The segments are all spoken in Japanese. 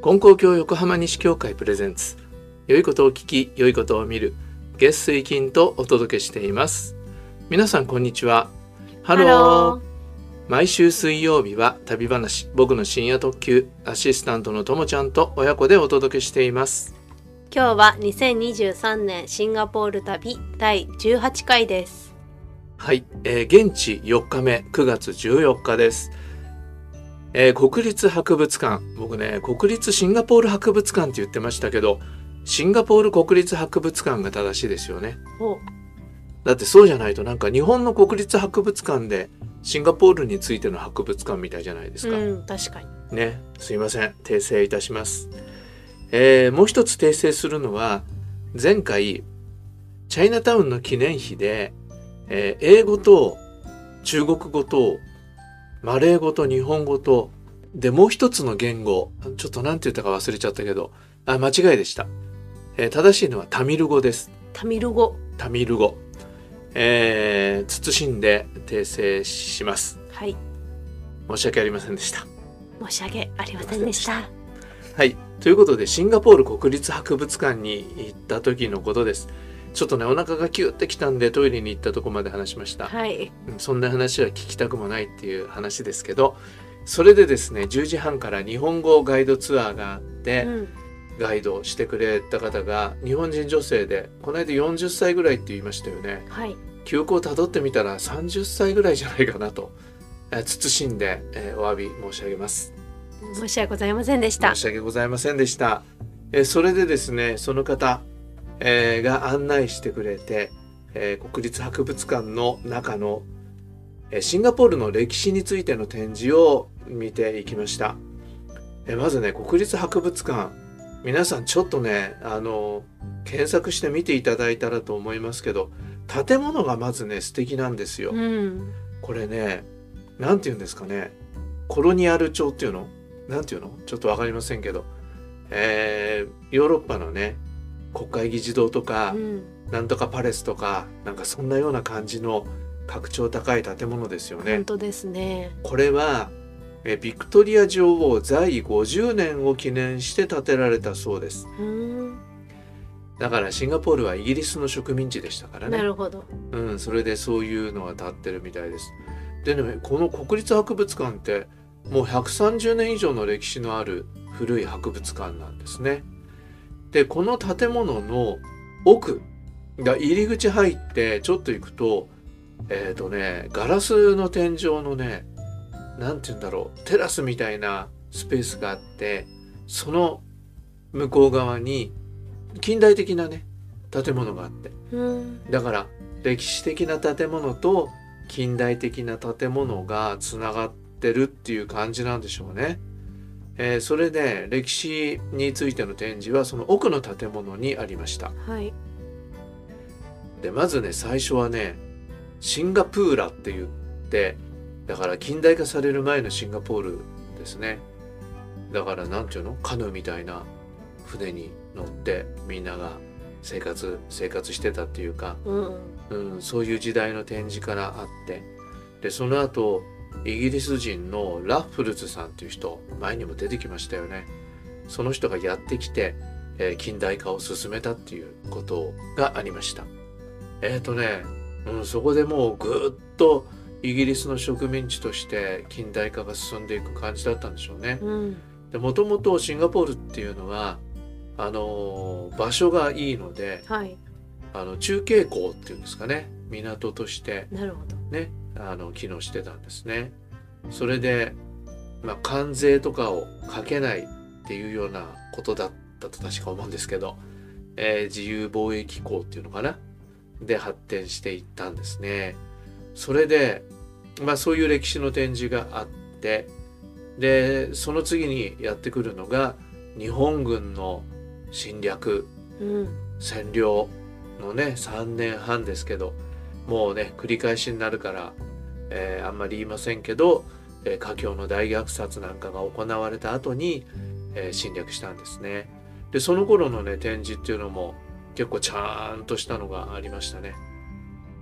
金光教横浜西教会プレゼンツ。良いことを聞き良いことを見る。月水金とお届けしています。皆さんこんにちは。ハロー毎週水曜日は旅話。僕の深夜特急。アシスタントのともちゃんと親子でお届けしています。今日は2023年シンガポール旅第18回です。はい、えー現地4日目。9月14日です、えー国立博物館。僕ね国立シンガポール博物館って言ってましたけどシンガポール国立博物館が正しいですよね。お。だってそうじゃないとなんか日本の国立博物館でシンガポールについての博物館みたいじゃないですか、うん、確かに。ねすいません。訂正いたします、えーもう一つ訂正するのは前回チャイナタウンの記念碑で、えー英語と中国語とマレー語と日本語とでもう一つの言語ちょっと何て言ったか忘れちゃったけどあ間違いでした、えー正しいのはタミル語ですタミル語。タミル語、えー謹んで訂正しますはい。申し訳ありませんでした申し訳ありませんでした。はい。ということで、シンガポール国立博物館に行った時のことです。ちょっとね、お腹がキューってきたんで、トイレに行ったとこまで話しました。はい。うんそんな話は聞きたくもないっていう話ですけど、それでですね、10時半から日本語ガイドツアーがあって、うん。ガイドをしてくれた方が日本人女性で、この間40歳ぐらいって言いましたよね。はい。記憶をたどってみたら30歳ぐらいじゃないかなと、えー慎んで、えーお詫び申し上げます。申し訳ございませんでした申。し訳ございませんでした。えーそれでですね、その方、えーが案内してくれて、えー国立博物館の中の、えーシンガポールの歴史についての展示を見ていきました。えーまずね、国立博物館、皆さんちょっとね、あの、検索して見ていただいたらと思いますけど、建物がまずね、素敵なんですよ。うん。これね、なんて言うんですかね、コロニアル調っていうの？なんていうの？ちょっとわかりませんけど、えーヨーロッパのね、国会議事堂とか、うん。なんとかパレスとか、なんかそんなような感じの格調高い建物ですよね本。当ですね。これは、えビクトリア女王在位50年を記念して建てられたそうです。うん。だからシンガポールはイギリスの植民地でしたからね。なるほど。うん、それでそういうのが立ってるみたいです。でね、この国立博物館ってもう130年以上の歴史のある古い博物館なんですね。で、この建物の奥が入り口入ってちょっと行くと、えっ、とね、ガラスの天井のね、なんて言うんだろう、テラスみたいなスペースがあって、その向こう側に近代的なね、建物があって、うん。だから歴史的な建物と近代的な建物がつながってるっていう感じなんでしょうね。えーそれで歴史についての展示はその奥の建物にありました。はい。でまずね最初はねシンガプーラって言ってだから近代化される前のシンガポールですね。だからなんていうの？カヌーみたいな船に乗ってみんなが生活生活してたっていうかうん。うん、そういう時代の展示からあってでその後イギリス人のラッフルズさんっていう人前にも出てきましたよねその人がやってきて、えー近代化を進めたっていうことがありましたえっ、とね、うん、そこでもうぐっとイギリスの植民地として近代化が進んでいく感じだったんでしょうねうん。でもともとシンガポールっていうのはあのー場所がいいのではい。あの中継港っていうんですかね港としてなるほど。ねあの機能してたんですね。それで、まあ、関税とかをかけないっていうようなことだったと確か思うんですけど、えー自由貿易港っていうのかな？で発展していったんですね。それで、まあ、そういう歴史の展示があってでその次にやってくるのが日本軍の侵略うん。占領のね3年半ですけどもうね繰り返しになるから、えーあんまり言いませんけど、えー華僑の大虐殺なんかが行われた後に、えー侵略したんですね。でその頃のね展示っていうのも結構ちゃんとしたのがありましたね。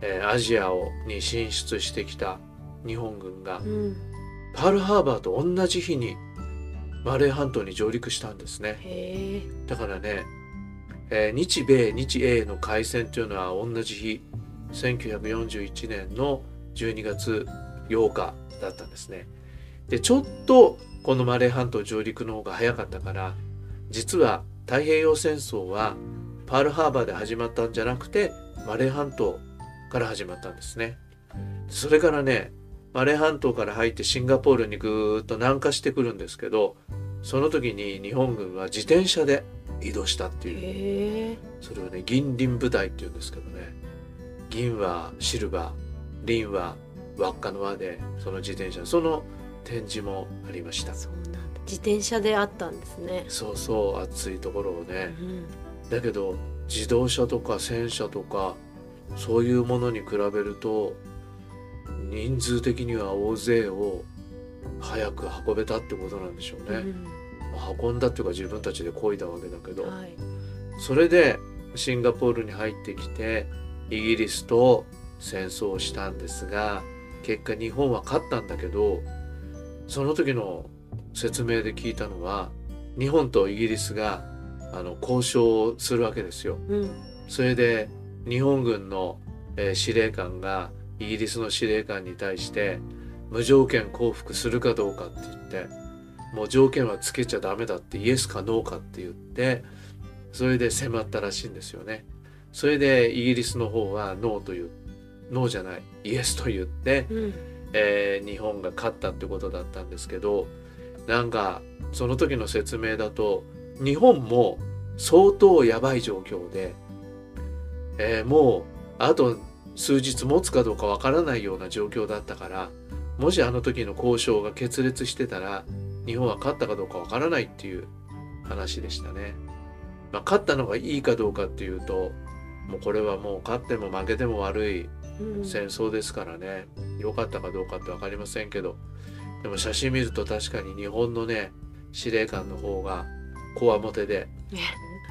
えーアジアをに進出してきた日本軍がうん。パールハーバーと同じ日にマレー半島に上陸したんですねだからね、えー日米日英の開戦というのは同じ日1941年の12月8日だったんですね。でちょっとこのマレー半島上陸の方が早かったから実は太平洋戦争はパールハーバーで始まったんじゃなくてマレー半島から始まったんですね。それからねマレー半島から入ってシンガポールにぐーっと南下してくるんですけどその時に日本軍は自転車で移動したっていう。それをね銀鱗部隊っていうんですけどね。銀はシルバー銀は輪っかの輪でその自転車その展示もありました。そうなんだ。自転車であったんですね。そうそう暑いところをね。うん。だけど自動車とか戦車とかそういうものに比べると人数的には大勢を早く運べたってことなんでしょうね、うん。まあ運んだっていうか自分たちで漕いだわけだけど、はい。それでシンガポールに入ってきてイギリスと戦争をしたんですが結果日本は勝ったんだけどその時の説明で聞いたのは日本とイギリスがあの交渉をするわけですよ。うんそれで日本軍の、えー司令官がイギリスの司令官に対して無条件降伏するかどうかって言ってもう条件はつけちゃダメだってイエスかノーかって言ってそれで迫ったらしいんですよね。それでイギリスの方はノーというノーじゃないイエスと言って、うんえー日本が勝ったってことだったんですけどなんかその時の説明だと日本も相当やばい状況で、えーもうあと数日持つかどうかわからないような状況だったからもしあの時の交渉が決裂してたら日本は勝ったかどうかわからないっていう話でしたね。まあ、勝ったのがいいかどうかっていうともうこれはもう勝っても負けても悪いうん戦争ですからね。良かったかどうかって分かりませんけど。でも写真見ると確かに日本のね司令官の方がこわもてで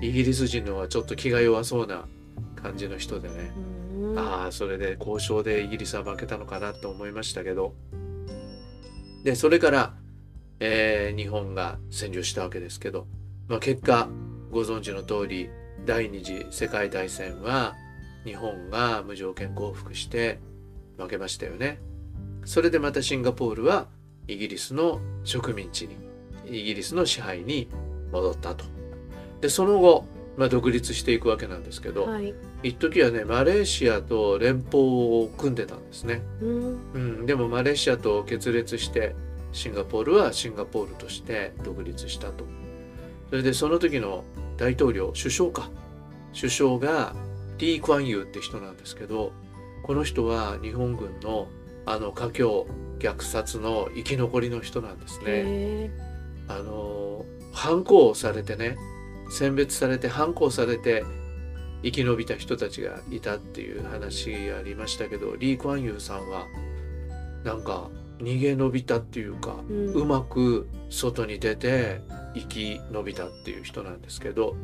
イギリス人の方はちょっと気が弱そうな感じの人でね、うん。ああそれで交渉でイギリスは負けたのかなと思いましたけど。でそれから、えー日本が占領したわけですけど、まあ、結果ご存知の通り第二次世界大戦は日本が無条件降伏して負けましたよね。それでまたシンガポールはイギリスの植民地にイギリスの支配に戻ったと。でその後、まあ、独立していくわけなんですけど、はい。一時はねマレーシアと連邦を組んでたんですね、うん。うん、でもマレーシアと決裂してシンガポールはシンガポールとして独立したと。それでその時の大統領首相か。首相がリー・クワンユーって人なんですけどこの人は日本軍のあの華僑虐殺の生き残りの人なんですね。へあの反抗されてね選別されて反抗されて生き延びた人たちがいたっていう話がありましたけどリー・クワンユーさんはなんか逃げ延びたっていうか、えうんうまく外に出て生き延びたっていう人なんですけど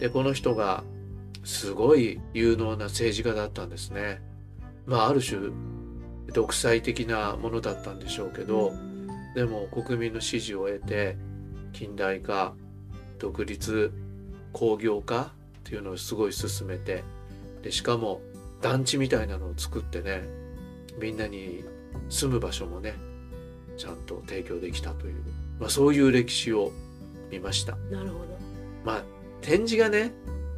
でこの人がすごい有能な政治家だったんですね。まあある種独裁的なものだったんでしょうけど、でも国民の支持を得て近代化独立工業化っていうのをすごい進めてでしかも団地みたいなのを作ってねみんなに住む場所もねちゃんと提供できたという、まあ、そういう歴史を見ました。なるほどまあ展示がね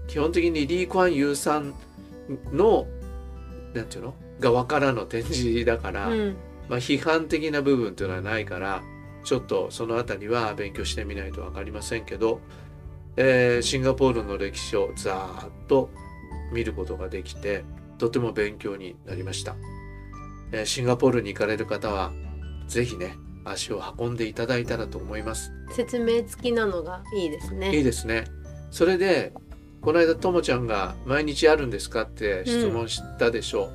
基本的にリー・クワンユーさんのなんていうの？側からの展示だから、うん。まあ、批判的な部分というのはないからちょっとそのあたりは勉強してみないと分かりませんけど、えーシンガポールの歴史をざーっと見ることができてとても勉強になりました、えーシンガポールに行かれる方はぜひね足を運んでいただいたらと思います。説明付きなのがいいですね。いいですね。それでこの間ともちゃんが「毎日あるんですか?」って質問したでしょう、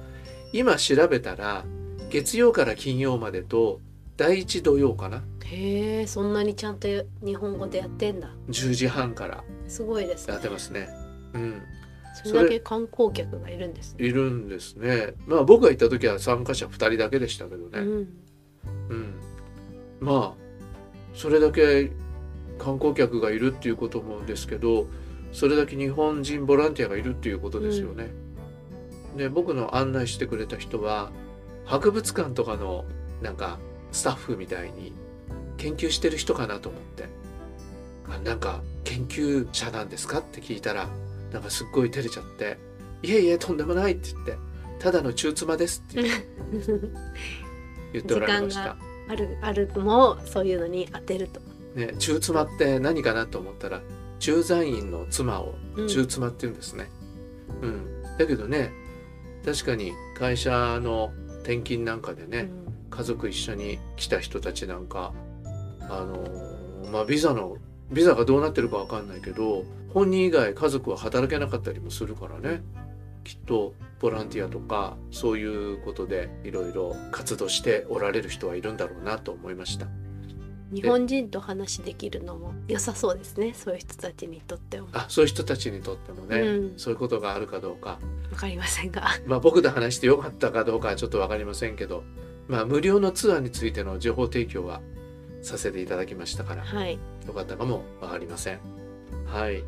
今調べたら月曜から金曜までと第一土曜かな。へえそんなにちゃんと日本語でやってんだ。10時半から。すごいですね。やってますね。うん。それだけ観光客がいるんですね。いるんですね。まあ僕が行った時は参加者2人だけでしたけどね。うん。うん、まあそれだけ観光客がいるっていうこともですけどそれだけ日本人ボランティアがいるっていうことですよね。で僕の案内してくれた人は博物館とかのなんかスタッフみたいに研究してる人かなと思ってあなんか研究者なんですかって聞いたらなんかすっごい照れちゃって「いえいえとんでもない」って言って「ただの中妻です」って言っておられました。あるあるもそういうのに当てると。ね、中妻って何かなと思ったら駐在員の妻を中妻って言うんですね。うん、うん、だけどね確かに会社の転勤なんかでね、うん、家族一緒に来た人たちなんかあのまあビザのビザがどうなってるか分かんないけど本人以外家族は働けなかったりもするからね。きっとボランティアとかそういうことでいろいろ活動しておられる人はいるんだろうなと思いました。日本人と話できるのも良さそうですねそういう人たちにとっても。あそういう人たちにとってもね、うん、そういうことがあるかどうか。わかりませんが。まあ僕と話してよかったかどうかはちょっとわかりませんけどまあ無料のツアーについての情報提供はさせていただきましたから、はい、よかったかもわかりません。はい。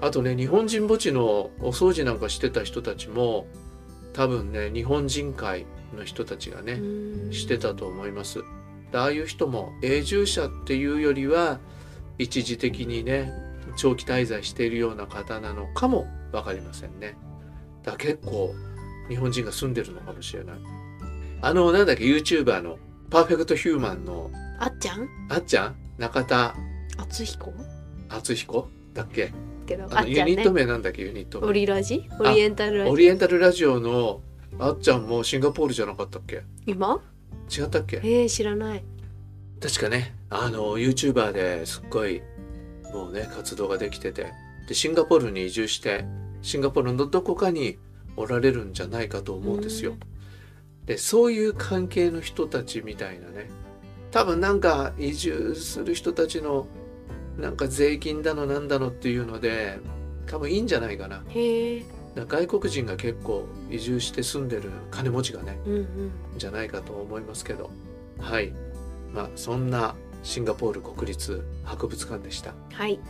あとね日本人墓地のお掃除なんかしてた人たちも多分ね日本人会の人たちがねしてたと思いますああいう人も永住者っていうよりは一時的にね長期滞在しているような方なのかも分かりませんね。だ結構日本人が住んでるのかもしれない。あのなんだっけ YouTuber のパーフェクトヒューマンのあっちゃん？あっちゃん？中田。敦彦？敦彦？だっけ？けどあのユニット名なんだっけユニット名。オリラジ？オリエンタルラジ？オオリエンタルラジオのあっちゃんもシンガポールじゃなかったっけ？今？違ったっけ？えー、知らない。確かね。あの YouTuber ですっごいもうね活動ができてて。でシンガポールに移住してシンガポールのどこかにおられるんじゃないかと思うんですよ。でそういう関係の人たちみたいなね。多分なんか移住する人たちのなんか税金だのなんだのっていうので多分いいんじゃないかな。へ外国人が結構移住して住んでる金持ちがね、うんうん、じゃないかと思いますけど。はい。まあそんなシンガポール国立博物館でした。はい。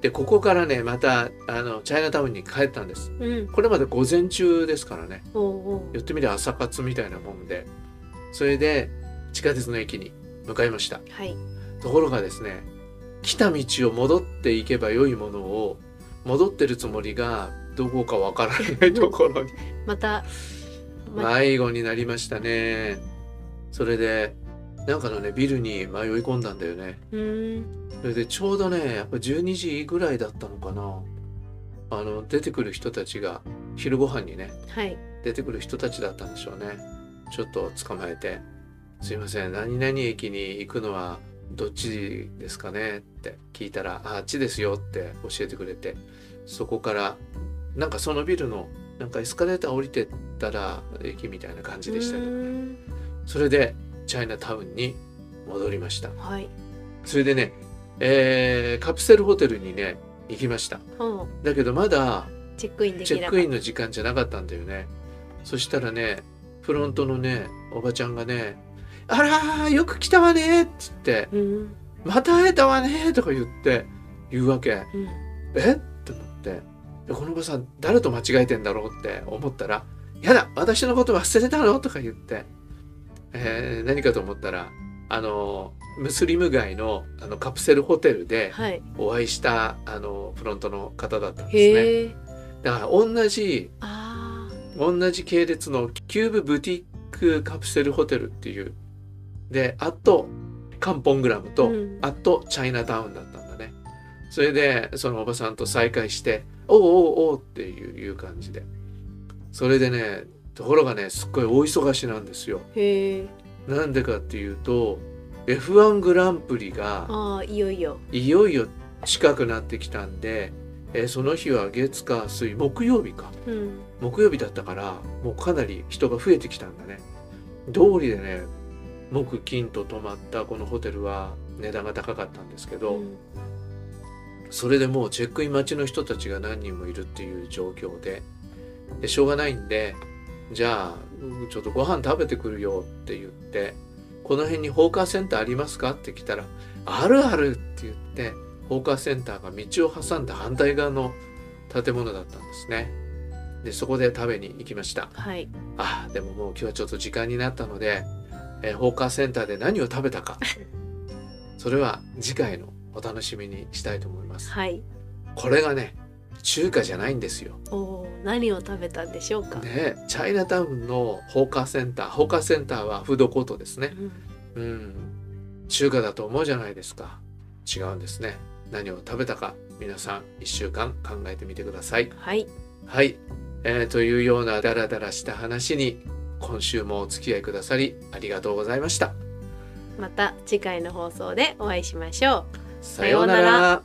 でここからねまたあのチャイナタウンに帰ったんです、うん、これまで午前中ですからね。おうおう。寄ってみりゃ朝活みたいなもんで。それで地下鉄の駅に向かいました。はい。ところがですね来た道を戻っていけば良いものを戻ってるつもりがどこかわからないところに。また迷子になりましたね。それでなんかのねビルに迷い込んだんだよね。うん。それでちょうどねやっぱ12時ぐらいだったのかな。あの出てくる人たちが昼ご飯にねはい。出てくる人たちだったんでしょうね。ちょっと捕まえて「すいません何々駅に行くのはどっちですかね?」って聞いたら「ああっちですよ」って教えてくれてそこからなんかそのビルのなんかエスカレーター降りてったら駅みたいな感じでしたけどねそれでチャイナタウンに戻りました。はい。それでね、えーカプセルホテルにね行きました。うん。だけどまだチェックインできチェックインの時間じゃなかったんだよね。そしたらねフロントのねおばちゃんがね「あらーよく来たわね」って言ってたうん「また会えたわね」とか言って言うわけ。うん。え？って思ってでこのおばさん誰と間違えてんだろうって思ったら「やだ私のこと忘れたの?」とか言って、えー何かと思ったらあのムスリム街のあのカプセルホテルではい。お会いしたあのフロントの方だったんですね。だから同じあ同じ系列のキューブブティックカプセルホテルっていう。であとカンポングラムと、うん。あとチャイナタウンだったんだね。それでそのおばさんと再会して「おうおうおう」っていう感じで。それでねところがねすっごい大忙しなんですよ。なんでかっていうと F1 グランプリがいよいよ。いよいよ近くなってきたんで、えーその日は月火水木曜日か。うん。木曜日だったからもうかなり人が増えてきたんだね。通りでね木金と泊まったこのホテルは値段が高かったんですけど、うんそれでもうチェックイン待ちの人たちが何人もいるっていう状況で。でしょうがないんでじゃあうんちょっとご飯食べてくるよって言ってこの辺にホーカーセンターありますかって来たらあるあるって言ってホーカーセンターが道を挟んだ反対側の建物だったんですね。でそこで食べに行きました。はい。あでももう今日はちょっと時間になったので、えーホーカーセンターで何を食べたか。それは次回のお楽しみにしたいと思います。はい。これがね中華じゃないんですよ。おー何を食べたんでしょうか、ねチャイナタウンのホーカーセンターホーカーセンターはフードコートですね。うん。うん。中華だと思うじゃないですか。違うんですね。何を食べたか皆さん1週間考えてみてください。はい。はい、えーというようなダラダラした話に今週もお付き合いくださりありがとうございました。また次回の放送でお会いしましょうさようなら。